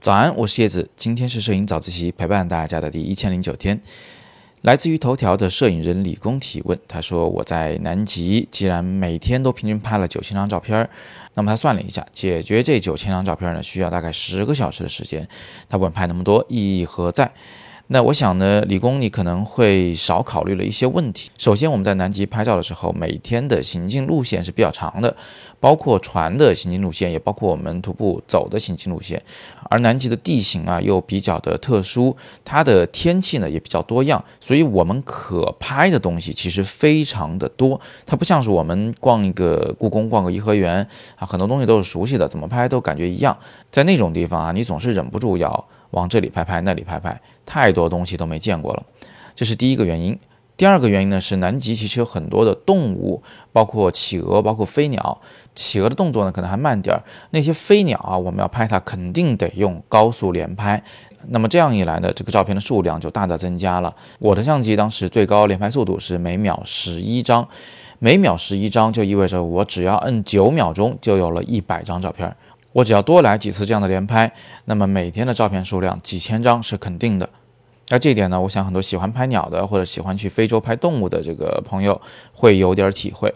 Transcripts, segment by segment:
早安，我是叶子，今天是摄影早自习陪伴大家的第一千零九天。来自于头条的摄影人李工提问，他说：“我在南极，既然每天都平均拍了九千张照片，那么他算了一下，解决这九千张照片呢，需要大概十个小时的时间。他问拍那么多意义何在？”那我想呢，李工你可能会少考虑了一些问题。首先，我们在南极拍照的时候，每天的行进路线是比较长的，包括船的行进路线，也包括我们徒步走的行进路线。而南极的地形啊又比较的特殊，它的天气呢也比较多样，所以我们可拍的东西其实非常的多。它不像是我们逛一个故宫、逛个颐和园啊，很多东西都是熟悉的，怎么拍都感觉一样。在那种地方啊，你总是忍不住要。往这里拍拍，那里拍拍，太多东西都没见过了，这是第一个原因。第二个原因呢是南极其实有很多的动物，包括企鹅，包括飞鸟。企鹅的动作呢可能还慢点儿，那些飞鸟啊，我们要拍它肯定得用高速连拍。那么这样一来呢，这个照片的数量就大大增加了。我的相机当时最高连拍速度是每秒十一张，每秒十一张就意味着我只要摁九秒钟就有了一百张照片。我只要多来几次这样的连拍，那么每天的照片数量几千张是肯定的。那这一点呢，我想很多喜欢拍鸟的或者喜欢去非洲拍动物的这个朋友会有点体会。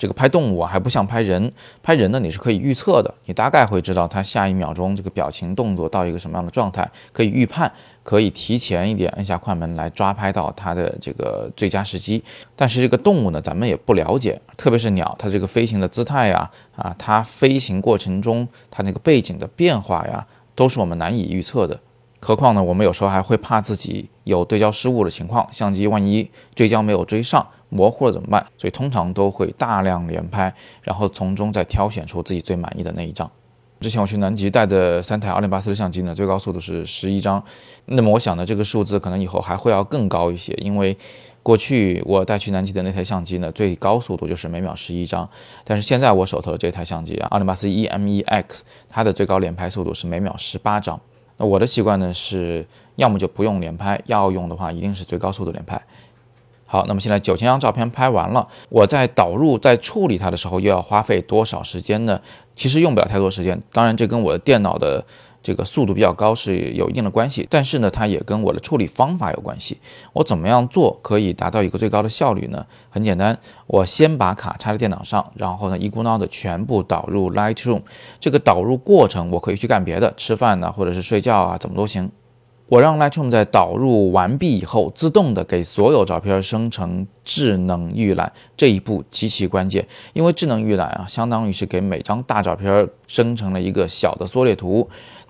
这个拍动物啊，还不像拍人。拍人呢，你是可以预测的，你大概会知道他下一秒钟这个表情动作到一个什么样的状态，可以预判，可以提前一点按下快门来抓拍到它的这个最佳时机。但是这个动物呢，咱们也不了解，特别是鸟，它这个飞行的姿态呀，啊，它飞行过程中它那个背景的变化呀，都是我们难以预测的。何况呢，我们有时候还会怕自己有对焦失误的情况，相机万一追焦没有追上，模糊了怎么办？所以通常都会大量连拍，然后从中再挑选出自己最满意的那一张。之前我去南极带的三台奥林巴斯的相机呢，最高速度是十一张。那么我想呢，这个数字可能以后还会要更高一些，因为过去我带去南极的那台相机呢，最高速度就是每秒十一张。但是现在我手头的这台相机啊，奥林巴斯 E-M-E-X，它的最高连拍速度是每秒十八张。那我的习惯呢是，要么就不用连拍，要用的话一定是最高速度连拍。好，那么现在九千张照片拍完了，我在导入、在处理它的时候，又要花费多少时间呢？其实用不了太多时间，当然这跟我的电脑的。这个速度比较高是有一定的关系，但是呢，它也跟我的处理方法有关系。我怎么样做可以达到一个最高的效率呢？很简单，我先把卡插在电脑上，然后呢，一股脑的全部导入 Lightroom。这个导入过程我可以去干别的，吃饭呢，或者是睡觉啊，怎么都行。我让 Lightroom 在导入完毕以后，自动的给所有照片生成智能预览，这一步极其关键，因为智能预览啊，相当于是给每张大照片生成了一个小的缩略图。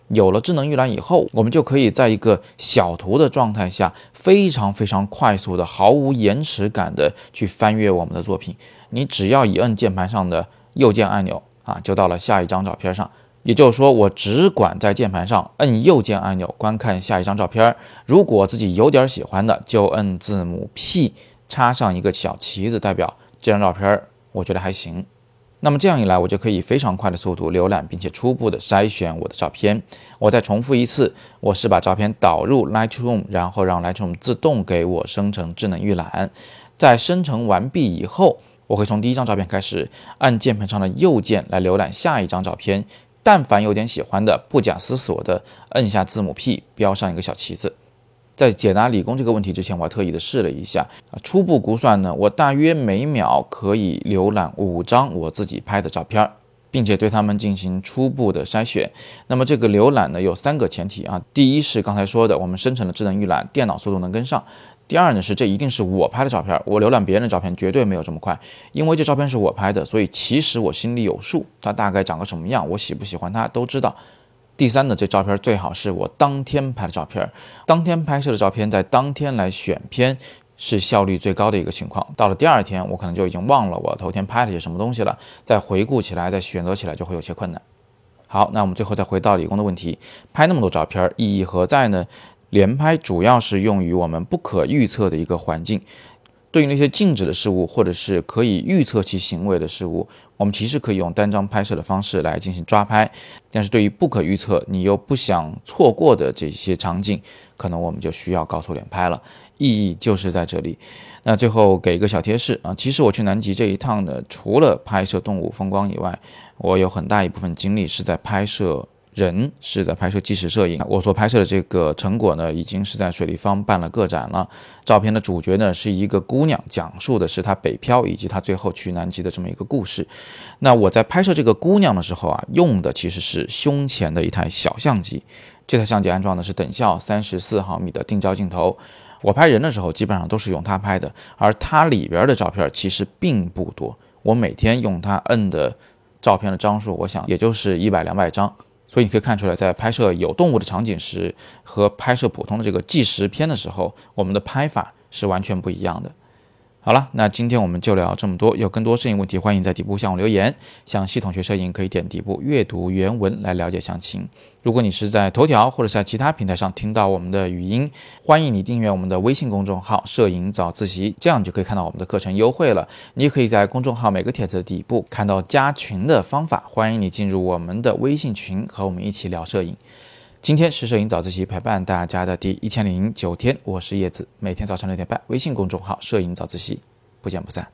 有了智能预览以后，我们就可以在一个小图的状态下，非常非常快速的、毫无延迟感的去翻阅我们的作品。你只要一摁键盘上的右键按钮啊，就到了下一张照片上。也就是说，我只管在键盘上摁右键按钮观看下一张照片。如果自己有点喜欢的，就摁字母 P，插上一个小旗子，代表这张照片我觉得还行。那么这样一来，我就可以非常快的速度浏览，并且初步的筛选我的照片。我再重复一次，我是把照片导入 Lightroom，然后让 Lightroom 自动给我生成智能预览。在生成完毕以后，我会从第一张照片开始，按键盘上的右键来浏览下一张照片。但凡有点喜欢的，不假思索的摁下字母 P，标上一个小旗子。在解答理工这个问题之前，我还特意的试了一下啊，初步估算呢，我大约每秒可以浏览五张我自己拍的照片儿，并且对它们进行初步的筛选。那么这个浏览呢有三个前提啊，第一是刚才说的，我们生成了智能预览，电脑速度能跟上；第二呢是这一定是我拍的照片，我浏览别人的照片绝对没有这么快，因为这照片是我拍的，所以其实我心里有数，它大概长个什么样，我喜不喜欢它都知道。第三呢，这照片最好是我当天拍的照片，当天拍摄的照片在当天来选片是效率最高的一个情况。到了第二天，我可能就已经忘了我头天拍了些什么东西了，再回顾起来，再选择起来就会有些困难。好，那我们最后再回到理工的问题，拍那么多照片意义何在呢？连拍主要是用于我们不可预测的一个环境。对于那些静止的事物，或者是可以预测其行为的事物，我们其实可以用单张拍摄的方式来进行抓拍。但是对于不可预测、你又不想错过的这些场景，可能我们就需要高速连拍了。意义就是在这里。那最后给一个小贴士啊，其实我去南极这一趟呢，除了拍摄动物风光以外，我有很大一部分精力是在拍摄。人是在拍摄纪实摄影，我所拍摄的这个成果呢，已经是在水立方办了个展了。照片的主角呢是一个姑娘，讲述的是她北漂以及她最后去南极的这么一个故事。那我在拍摄这个姑娘的时候啊，用的其实是胸前的一台小相机，这台相机安装的是等效三十四毫米的定焦镜头。我拍人的时候基本上都是用它拍的，而它里边的照片其实并不多。我每天用它摁的照片的张数，我想也就是一百两百张。所以你可以看出来，在拍摄有动物的场景时和拍摄普通的这个纪实片的时候，我们的拍法是完全不一样的。好了，那今天我们就聊这么多。有更多摄影问题，欢迎在底部向我留言。想系统学摄影，可以点底部阅读原文来了解详情。如果你是在头条或者在其他平台上听到我们的语音，欢迎你订阅我们的微信公众号“摄影早自习”，这样你就可以看到我们的课程优惠了。你也可以在公众号每个帖子的底部看到加群的方法，欢迎你进入我们的微信群，和我们一起聊摄影。今天是摄影早自习陪伴大家的第一千零九天我是叶子。每天早晨六点半微信公众号摄影早自习不见不散。